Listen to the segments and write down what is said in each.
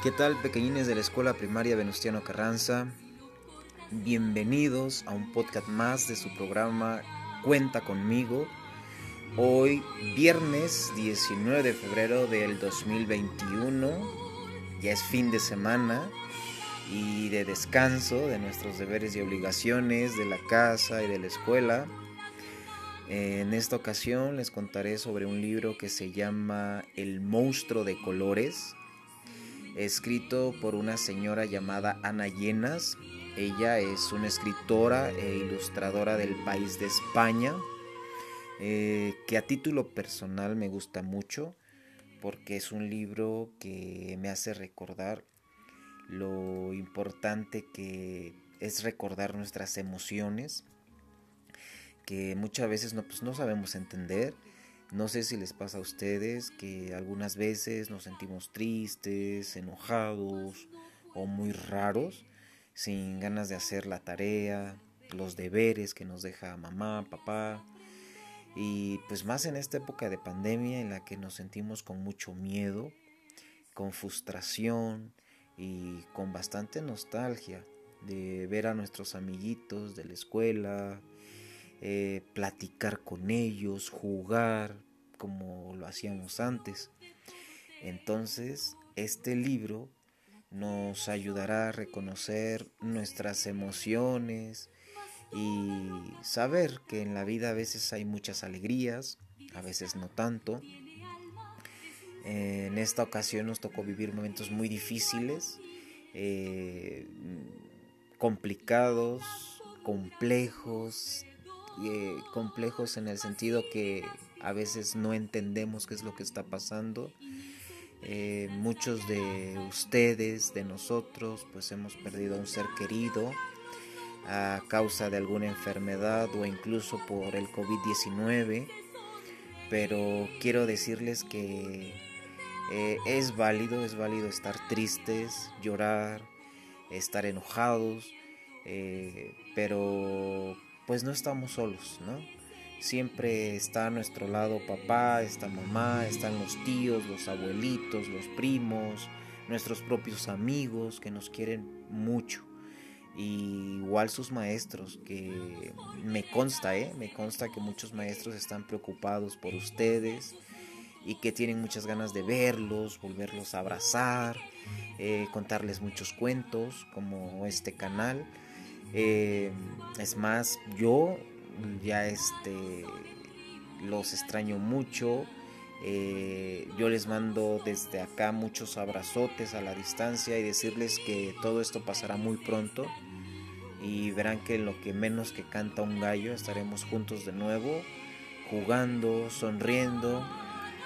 ¿Qué tal pequeñines de la Escuela Primaria Venustiano Carranza? Bienvenidos a un podcast más de su programa Cuenta conmigo. Hoy viernes 19 de febrero del 2021, ya es fin de semana y de descanso de nuestros deberes y obligaciones de la casa y de la escuela. En esta ocasión les contaré sobre un libro que se llama El monstruo de colores escrito por una señora llamada Ana Llenas. Ella es una escritora e ilustradora del país de España, eh, que a título personal me gusta mucho porque es un libro que me hace recordar lo importante que es recordar nuestras emociones, que muchas veces no, pues no sabemos entender no sé si les pasa a ustedes que algunas veces nos sentimos tristes, enojados o muy raros, sin ganas de hacer la tarea, los deberes que nos deja mamá, papá. Y pues más en esta época de pandemia en la que nos sentimos con mucho miedo, con frustración y con bastante nostalgia de ver a nuestros amiguitos de la escuela, eh, platicar con ellos, jugar como lo hacíamos antes. Entonces, este libro nos ayudará a reconocer nuestras emociones y saber que en la vida a veces hay muchas alegrías, a veces no tanto. En esta ocasión nos tocó vivir momentos muy difíciles, eh, complicados, complejos, eh, complejos en el sentido que a veces no entendemos qué es lo que está pasando. Eh, muchos de ustedes, de nosotros, pues hemos perdido a un ser querido a causa de alguna enfermedad o incluso por el COVID-19. Pero quiero decirles que eh, es válido, es válido estar tristes, llorar, estar enojados, pero pues no estamos solos, ¿no? Siempre está a nuestro lado papá, está mamá, están los tíos, los abuelitos, los primos, nuestros propios amigos que nos quieren mucho. Y igual sus maestros, que me consta, ¿eh? Me consta que muchos maestros están preocupados por ustedes y que tienen muchas ganas de verlos, volverlos a abrazar, eh, contarles muchos cuentos como este canal. Eh, es más, yo ya este los extraño mucho. Eh, yo les mando desde acá muchos abrazotes a la distancia y decirles que todo esto pasará muy pronto y verán que lo que menos que canta un gallo estaremos juntos de nuevo, jugando, sonriendo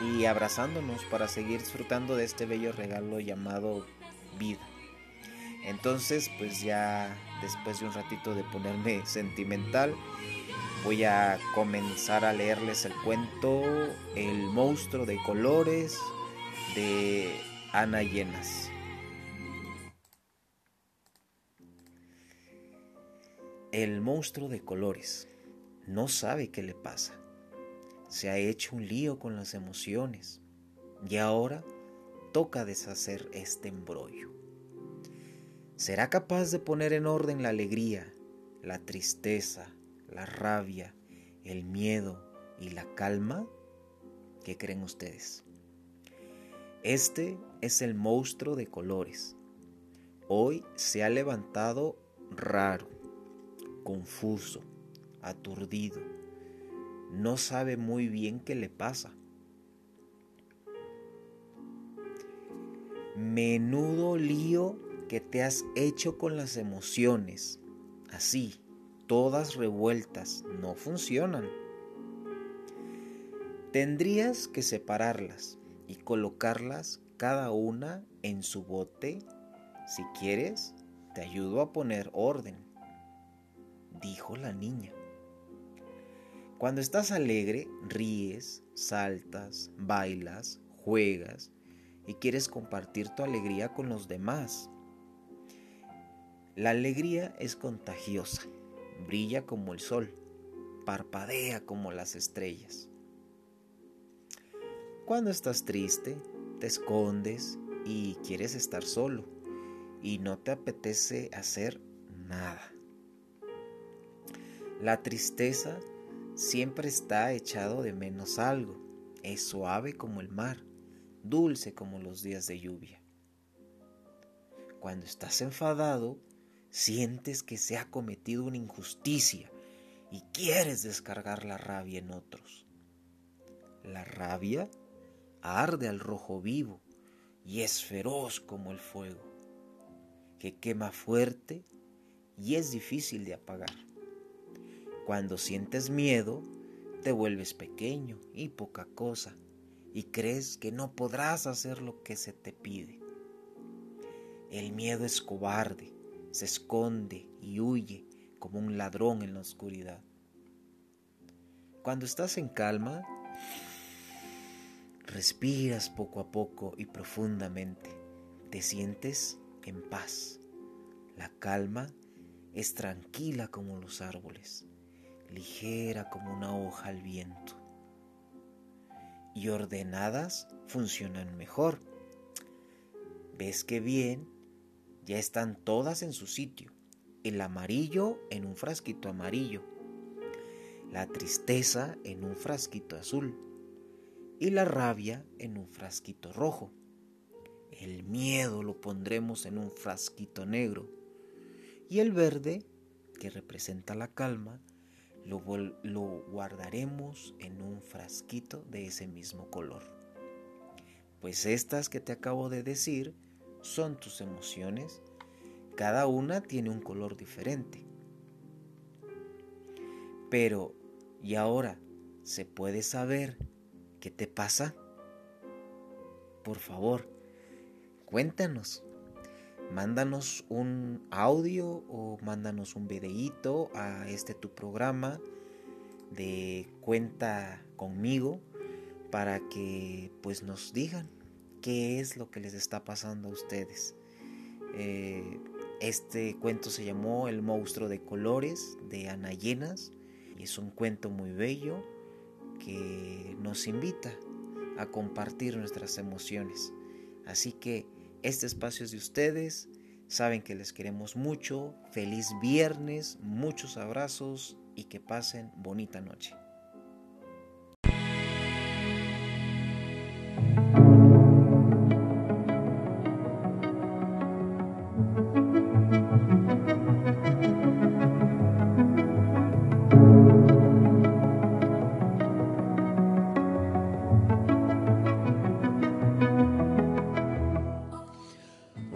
y abrazándonos para seguir disfrutando de este bello regalo llamado vida. Entonces, pues ya después de un ratito de ponerme sentimental, voy a comenzar a leerles el cuento El monstruo de colores de Ana Llenas. El monstruo de colores no sabe qué le pasa. Se ha hecho un lío con las emociones y ahora toca deshacer este embrollo. ¿Será capaz de poner en orden la alegría, la tristeza, la rabia, el miedo y la calma? ¿Qué creen ustedes? Este es el monstruo de colores. Hoy se ha levantado raro, confuso, aturdido. No sabe muy bien qué le pasa. Menudo lío que te has hecho con las emociones. Así, todas revueltas, no funcionan. Tendrías que separarlas y colocarlas cada una en su bote. Si quieres, te ayudo a poner orden, dijo la niña. Cuando estás alegre, ríes, saltas, bailas, juegas y quieres compartir tu alegría con los demás. La alegría es contagiosa brilla como el sol, parpadea como las estrellas. Cuando estás triste, te escondes y quieres estar solo y no te apetece hacer nada. La tristeza siempre está echado de menos algo. Es suave como el mar, dulce como los días de lluvia. Cuando estás enfadado, sientes que se ha cometido una injusticia y quieres descargar la rabia en otros. La rabia arde al rojo vivo y es feroz como el fuego, que quema fuerte y es difícil de apagar. Cuando sientes miedo, te vuelves pequeño y poca cosa y crees que no podrás hacer lo que se te pide. El miedo es cobarde, se esconde y huye como un ladrón en la oscuridad. Cuando estás en calma, respiras poco a poco y profundamente, te sientes en paz. La calma es tranquila como los árboles ligera como una hoja al viento. Y ordenadas funcionan mejor. ¿Ves que bien? Ya están todas en su sitio. El amarillo en un frasquito amarillo. La tristeza en un frasquito azul. Y la rabia en un frasquito rojo. El miedo lo pondremos en un frasquito negro. Y el verde, que representa la calma, lo, guardaremos en un frasquito de ese mismo color. Pues estas que te acabo de decir son tus emociones. Cada una tiene un color diferente. Pero, ¿y ahora se puede saber qué te pasa? Por favor, cuéntanos mándanos un audio o mándanos un videíto a este tu programa de cuenta conmigo para que pues nos digan qué es lo que les está pasando a ustedes. Eh, este cuento se llamó El monstruo de colores de Ana Llenas es un cuento muy bello que nos invita a compartir nuestras emociones. Así que este espacio es de ustedes. Saben que les queremos mucho. Feliz viernes, muchos abrazos y que pasen bonita noche.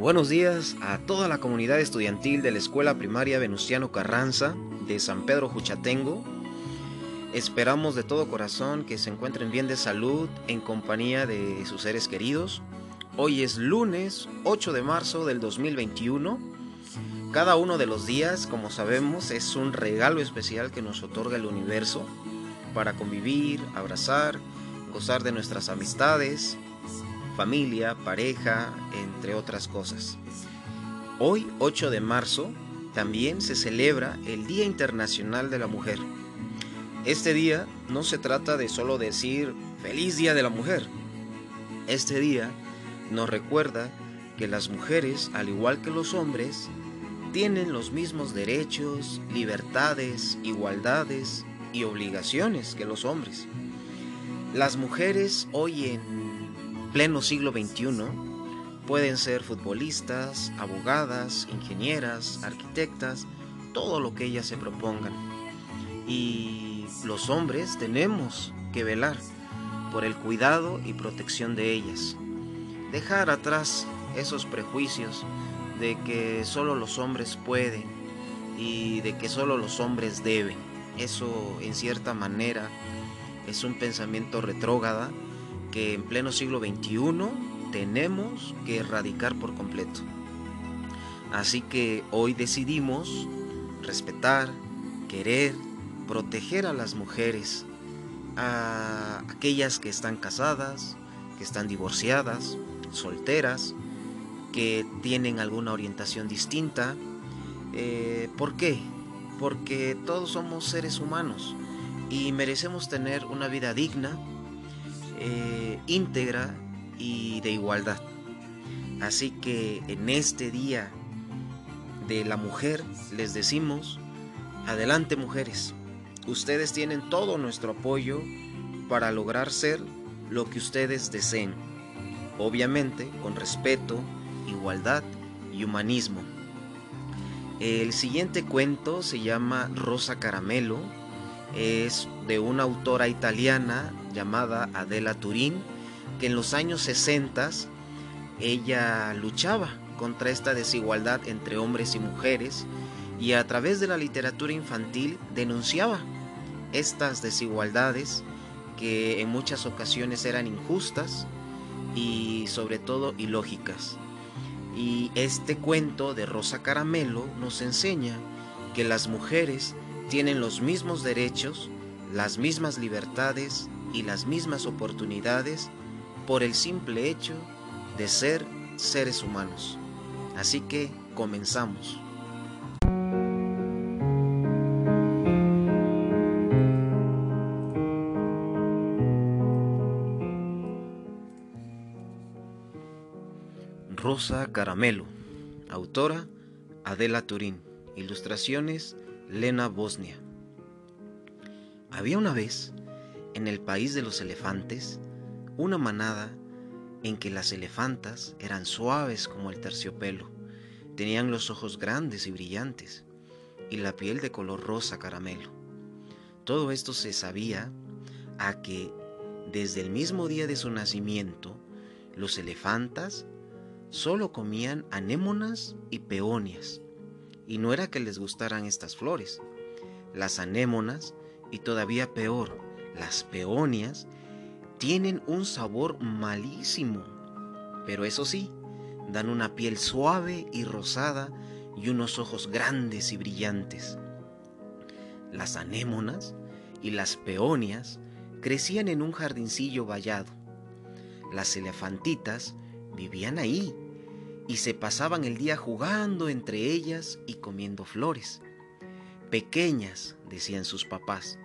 Buenos días a toda la comunidad estudiantil de la Escuela Primaria Venustiano Carranza de San Pedro Juchatengo. Esperamos de todo corazón que se encuentren bien de salud en compañía de sus seres queridos. Hoy es lunes 8 de marzo del 2021. Cada uno de los días, como sabemos, es un regalo especial que nos otorga el universo para convivir, abrazar, gozar de nuestras amistades, familia, pareja, entre otras cosas. Hoy, 8 de marzo, también se celebra el Día Internacional de la Mujer. Este día no se trata de solo decir feliz Día de la Mujer. Este día nos recuerda que las mujeres, al igual que los hombres, tienen los mismos derechos, libertades, igualdades y obligaciones que los hombres. Las mujeres hoy en pleno siglo XXI pueden ser futbolistas, abogadas, ingenieras, arquitectas, todo lo que ellas se propongan. Y los hombres tenemos que velar por el cuidado y protección de ellas. Dejar atrás esos prejuicios de que solo los hombres pueden y de que solo los hombres deben. Eso en cierta manera es un pensamiento retrógrada que en pleno siglo XXI tenemos que erradicar por completo. Así que hoy decidimos respetar, querer, proteger a las mujeres, a aquellas que están casadas, que están divorciadas, solteras, que tienen alguna orientación distinta. Eh, ¿Por qué? Porque todos somos seres humanos y merecemos tener una vida digna, eh, íntegra y de igualdad. Así que en este día de la mujer les decimos, adelante mujeres, ustedes tienen todo nuestro apoyo para lograr ser lo que ustedes deseen, obviamente con respeto, igualdad y humanismo. El siguiente cuento se llama Rosa Caramelo, es de una autora italiana llamada Adela Turín, que en los años 60 ella luchaba contra esta desigualdad entre hombres y mujeres y a través de la literatura infantil denunciaba estas desigualdades que en muchas ocasiones eran injustas y sobre todo ilógicas. Y este cuento de Rosa Caramelo nos enseña que las mujeres tienen los mismos derechos, las mismas libertades y las mismas oportunidades por el simple hecho de ser seres humanos. Así que comenzamos. Rosa Caramelo, autora Adela Turín, ilustraciones Lena Bosnia. Había una vez, en el país de los elefantes, una manada en que las elefantas eran suaves como el terciopelo, tenían los ojos grandes y brillantes, y la piel de color rosa caramelo. Todo esto se sabía a que desde el mismo día de su nacimiento, los elefantas solo comían anémonas y peonias, y no era que les gustaran estas flores. Las anémonas, y todavía peor, las peonias, tienen un sabor malísimo. Pero eso sí, dan una piel suave y rosada y unos ojos grandes y brillantes. Las anémonas y las peonias crecían en un jardincillo vallado. Las elefantitas vivían ahí y se pasaban el día jugando entre ellas y comiendo flores. Pequeñas, decían sus papás,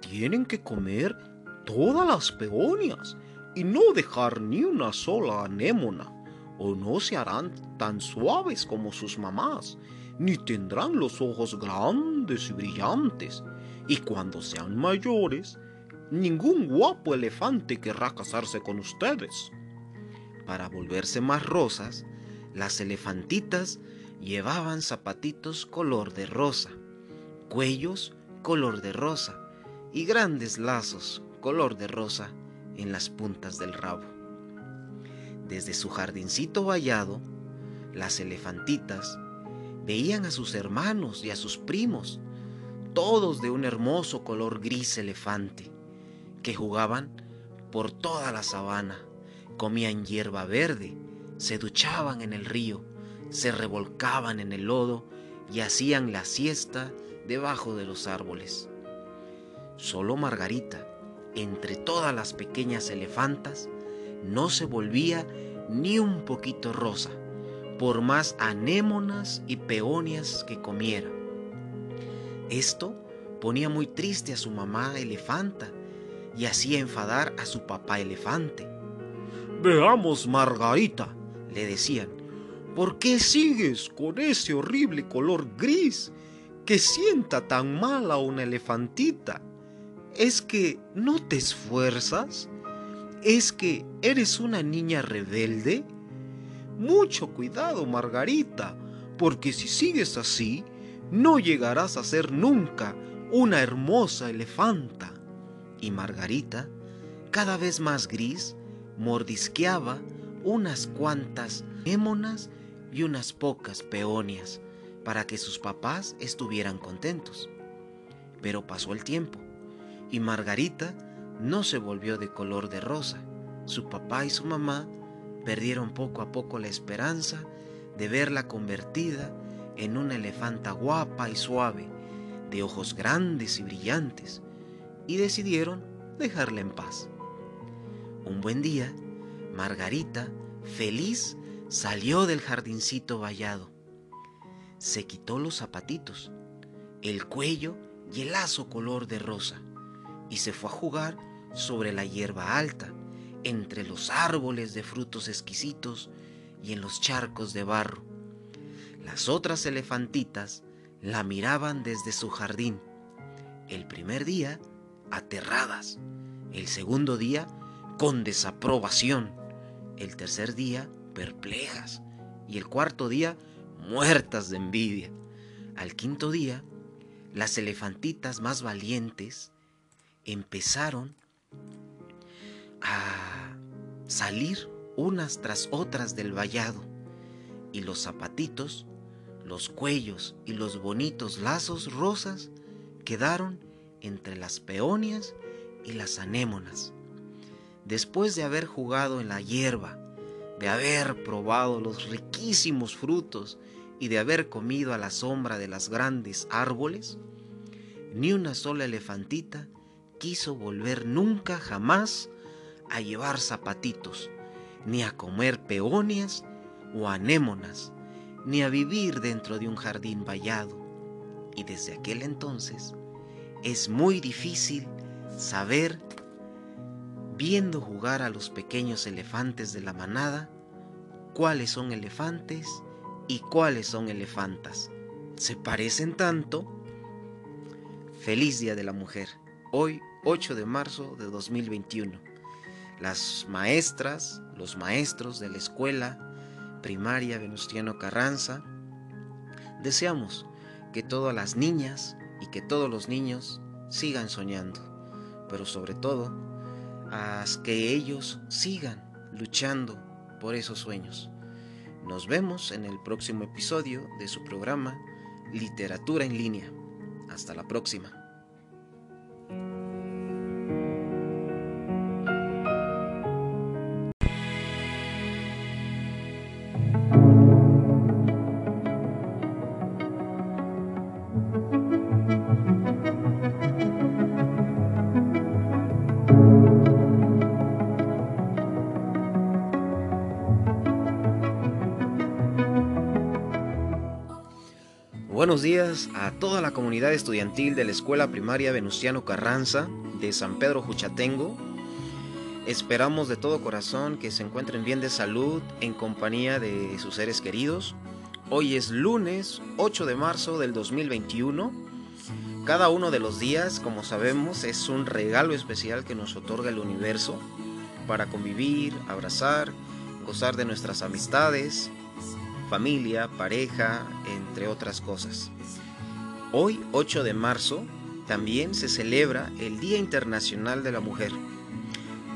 tienen que comer todas las peonias y no dejar ni una sola anémona, o no se harán tan suaves como sus mamás, ni tendrán los ojos grandes y brillantes, y cuando sean mayores, ningún guapo elefante querrá casarse con ustedes. Para volverse más rosas, las elefantitas llevaban zapatitos color de rosa, cuellos color de rosa y grandes lazos color de rosa en las puntas del rabo. Desde su jardincito vallado, las elefantitas veían a sus hermanos y a sus primos, todos de un hermoso color gris elefante, que jugaban por toda la sabana, comían hierba verde se duchaban en el río, se revolcaban en el lodo y hacían la siesta debajo de los árboles. Solo Margarita, entre todas las pequeñas elefantas, no se volvía ni un poquito rosa, por más anémonas y peonias que comiera. Esto ponía muy triste a su mamá elefanta y hacía enfadar a su papá elefante. Veamos, Margarita, le decían, ¿por qué sigues con ese horrible color gris que sienta tan mal a una elefantita? ¿Es que no te esfuerzas? ¿Es que eres una niña rebelde? Mucho cuidado, Margarita, porque si sigues así, no llegarás a ser nunca una hermosa elefanta. Y Margarita, cada vez más gris, mordisqueaba unas cuantas émonas y unas pocas peonias para que sus papás estuvieran contentos. Pero pasó el tiempo y Margarita no se volvió de color de rosa. Su papá y su mamá perdieron poco a poco la esperanza de verla convertida en una elefanta guapa y suave, de ojos grandes y brillantes, y decidieron dejarla en paz. Un buen día, Margarita, feliz, salió del jardincito vallado. Se quitó los zapatitos, el cuello y el lazo color de rosa y se fue a jugar sobre la hierba alta, entre los árboles de frutos exquisitos y en los charcos de barro. Las otras elefantitas la miraban desde su jardín. El primer día, aterradas. El segundo día, con desaprobación. El tercer día, perplejas. Y el cuarto día, muertas de envidia. Al quinto día, las elefantitas más valientes empezaron a salir unas tras otras del vallado y los zapatitos, los cuellos y los bonitos lazos rosas quedaron entre las peonias y las anémonas. Después de haber jugado en la hierba, de haber probado los riquísimos frutos y de haber comido a la sombra de las grandes árboles, ni una sola elefantita quiso volver nunca jamás a llevar zapatitos, ni a comer peonias o anémonas, ni a vivir dentro de un jardín vallado. Y desde aquel entonces es muy difícil saber, viendo jugar a los pequeños elefantes de la manada, cuáles son elefantes y cuáles son elefantas. Se parecen tanto. Feliz Día de la Mujer. Hoy, 8 de marzo de 2021. Las maestras, los maestros de la escuela primaria Venustiano Carranza, deseamos que todas las niñas y que todos los niños sigan soñando, pero sobre todo, que ellos sigan luchando por esos sueños. Nos vemos en el próximo episodio de su programa Literatura en línea. Hasta la próxima. Buenos días a toda la comunidad estudiantil de la Escuela Primaria Venustiano Carranza de San Pedro Juchatengo. Esperamos de todo corazón que se encuentren bien de salud en compañía de sus seres queridos. Hoy es lunes 8 de marzo del 2021. Cada uno de los días, como sabemos, es un regalo especial que nos otorga el universo para convivir, abrazar, gozar de nuestras amistades, familia, pareja, entre otras cosas. Hoy, 8 de marzo, también se celebra el Día Internacional de la Mujer.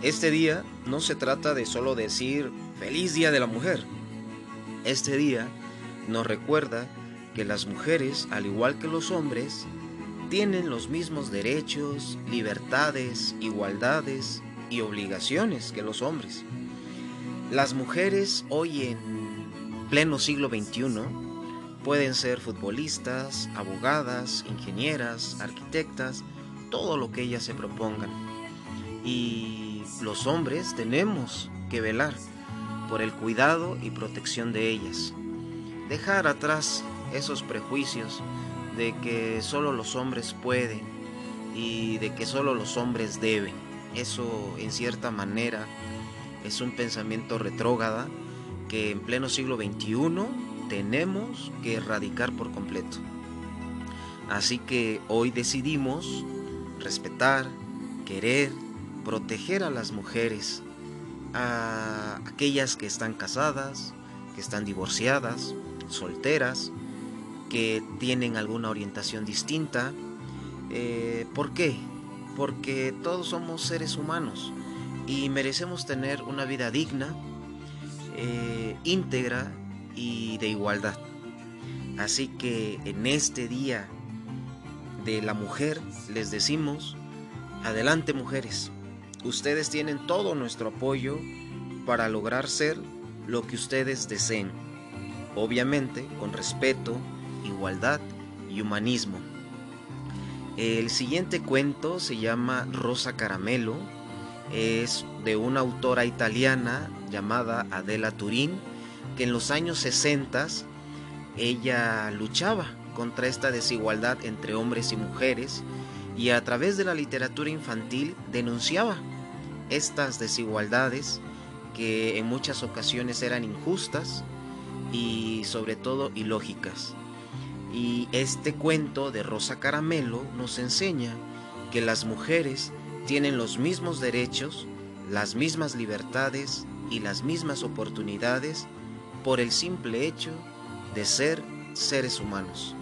Este día no se trata de solo decir feliz Día de la Mujer. Este día nos recuerda que las mujeres, al igual que los hombres, tienen los mismos derechos, libertades, igualdades y obligaciones que los hombres. Las mujeres hoy en pleno siglo XXI pueden ser futbolistas, abogadas, ingenieras, arquitectas, todo lo que ellas se propongan. Y los hombres tenemos que velar por el cuidado y protección de ellas. Dejar atrás esos prejuicios de que solo los hombres pueden y de que solo los hombres deben. Eso en cierta manera es un pensamiento retrógrada que en pleno siglo XXI tenemos que erradicar por completo. Así que hoy decidimos respetar, querer, proteger a las mujeres, a aquellas que están casadas, que están divorciadas, solteras, que tienen alguna orientación distinta. Eh, ¿Por qué? Porque todos somos seres humanos y merecemos tener una vida digna, eh, íntegra y de igualdad. Así que en este día de la mujer les decimos, adelante mujeres, ustedes tienen todo nuestro apoyo para lograr ser lo que ustedes deseen, obviamente con respeto, igualdad y humanismo. El siguiente cuento se llama Rosa Caramelo, es de una autora italiana llamada Adela Turín, que en los años 60 ella luchaba contra esta desigualdad entre hombres y mujeres y a través de la literatura infantil denunciaba estas desigualdades que en muchas ocasiones eran injustas y sobre todo ilógicas. Y este cuento de Rosa Caramelo nos enseña que las mujeres tienen los mismos derechos, las mismas libertades y las mismas oportunidades por el simple hecho de ser seres humanos.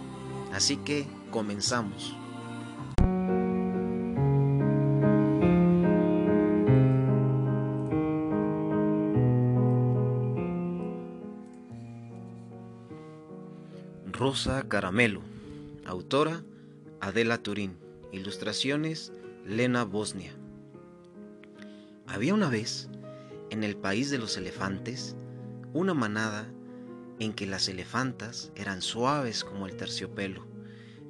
Así que comenzamos. Rosa Caramelo, autora Adela Turín, ilustraciones Lena Bosnia. Había una vez, en el país de los elefantes, una manada en que las elefantas eran suaves como el terciopelo,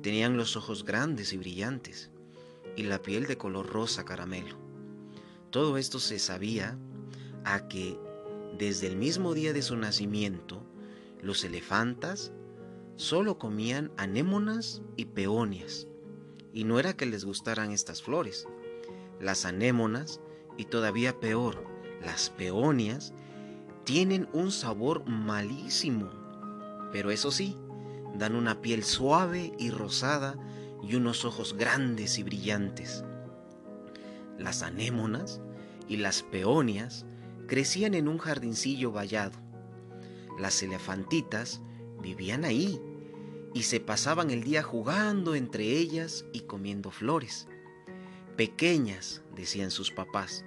tenían los ojos grandes y brillantes, y la piel de color rosa caramelo. Todo esto se sabía a que desde el mismo día de su nacimiento, los elefantas solo comían anémonas y peonias, y no era que les gustaran estas flores. Las anémonas, y todavía peor, las peonias, tienen un sabor malísimo, pero eso sí, dan una piel suave y rosada y unos ojos grandes y brillantes. Las anémonas y las peonias crecían en un jardincillo vallado. Las elefantitas vivían ahí y se pasaban el día jugando entre ellas y comiendo flores. Pequeñas, decían sus papás,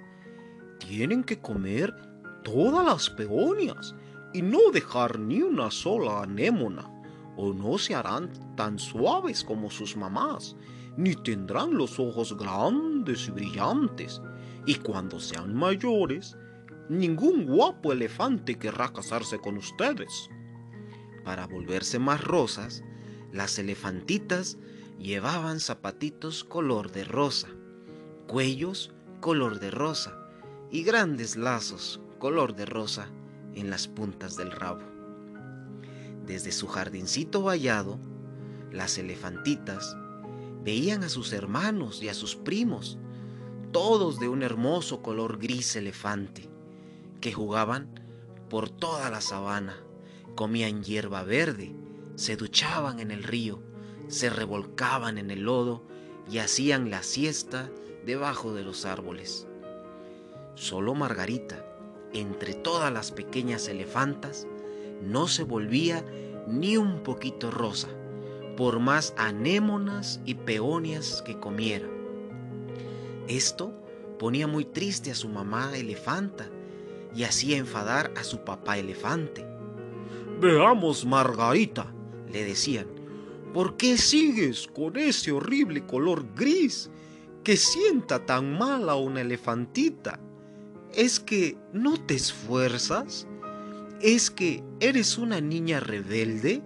tienen que comer todas las peonias y no dejar ni una sola anémona, o no se harán tan suaves como sus mamás, ni tendrán los ojos grandes y brillantes, y cuando sean mayores, ningún guapo elefante querrá casarse con ustedes. Para volverse más rosas, las elefantitas llevaban zapatitos color de rosa, cuellos color de rosa y grandes lazos color de rosa en las puntas del rabo. Desde su jardincito vallado, las elefantitas veían a sus hermanos y a sus primos, todos de un hermoso color gris elefante, que jugaban por toda la sabana, comían hierba verde, se duchaban en el río, se revolcaban en el lodo y hacían la siesta debajo de los árboles. Solo Margarita, entre todas las pequeñas elefantas, no se volvía ni un poquito rosa, por más anémonas y peonias que comiera. Esto ponía muy triste a su mamá elefanta y hacía enfadar a su papá elefante. Veamos, Margarita, le decían, ¿por qué sigues con ese horrible color gris que sienta tan mal a una elefantita? ¿Es que no te esfuerzas? ¿Es que eres una niña rebelde?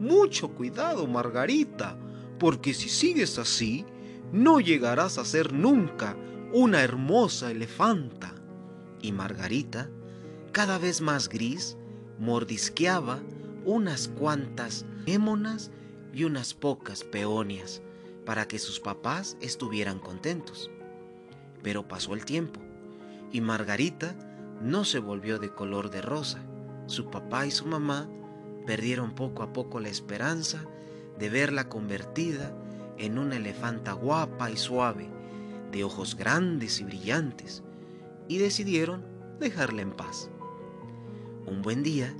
Mucho cuidado, Margarita, porque si sigues así, no llegarás a ser nunca una hermosa elefanta. Y Margarita, cada vez más gris, mordisqueaba unas cuantas émonas y unas pocas peonias para que sus papás estuvieran contentos. Pero pasó el tiempo y Margarita no se volvió de color de rosa. Su papá y su mamá perdieron poco a poco la esperanza de verla convertida en una elefanta guapa y suave, de ojos grandes y brillantes, y decidieron dejarla en paz. Un buen día,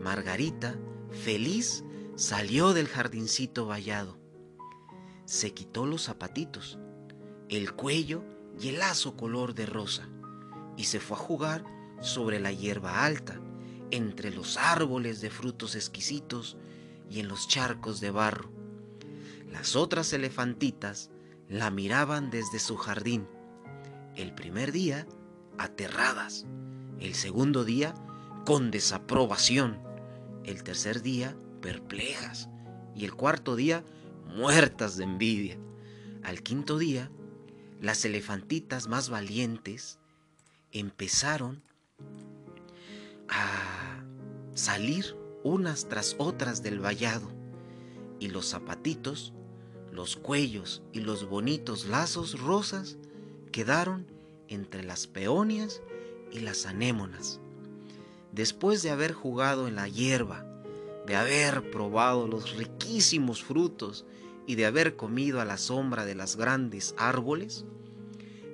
Margarita, feliz, salió del jardincito vallado. Se quitó los zapatitos, el cuello y el lazo color de rosa y se fue a jugar sobre la hierba alta, entre los árboles de frutos exquisitos y en los charcos de barro. Las otras elefantitas la miraban desde su jardín. El primer día, aterradas. El segundo día, con desaprobación el tercer día perplejas y el cuarto día muertas de envidia. Al quinto día, las elefantitas más valientes empezaron a salir unas tras otras del vallado y los zapatitos, los cuellos y los bonitos lazos rosas quedaron entre las peonias y las anémonas. Después de haber jugado en la hierba, de haber probado los riquísimos frutos y de haber comido a la sombra de las grandes árboles,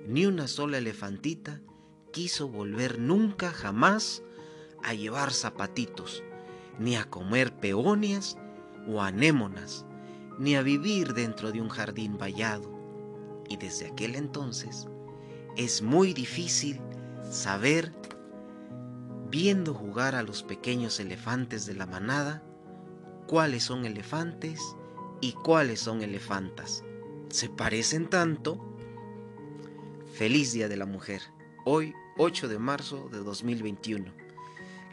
ni una sola elefantita quiso volver nunca jamás a llevar zapatitos, ni a comer peonias o anémonas, ni a vivir dentro de un jardín vallado. Y desde aquel entonces es muy difícil saber, viendo jugar a los pequeños elefantes de la manada, cuáles son elefantes y cuáles son elefantas. Se parecen tanto. Feliz Día de la Mujer. Hoy, 8 de marzo de 2021.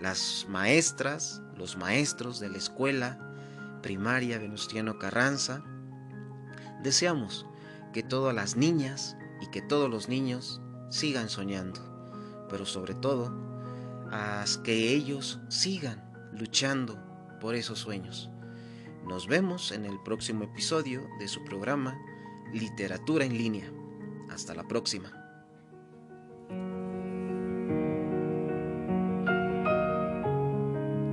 Las maestras, los maestros de la escuela primaria Venustiano Carranza, deseamos que todas las niñas y que todos los niños sigan soñando, pero sobre todo, que ellos sigan luchando por esos sueños. Nos vemos en el próximo episodio de su programa Literatura en línea. Hasta la próxima.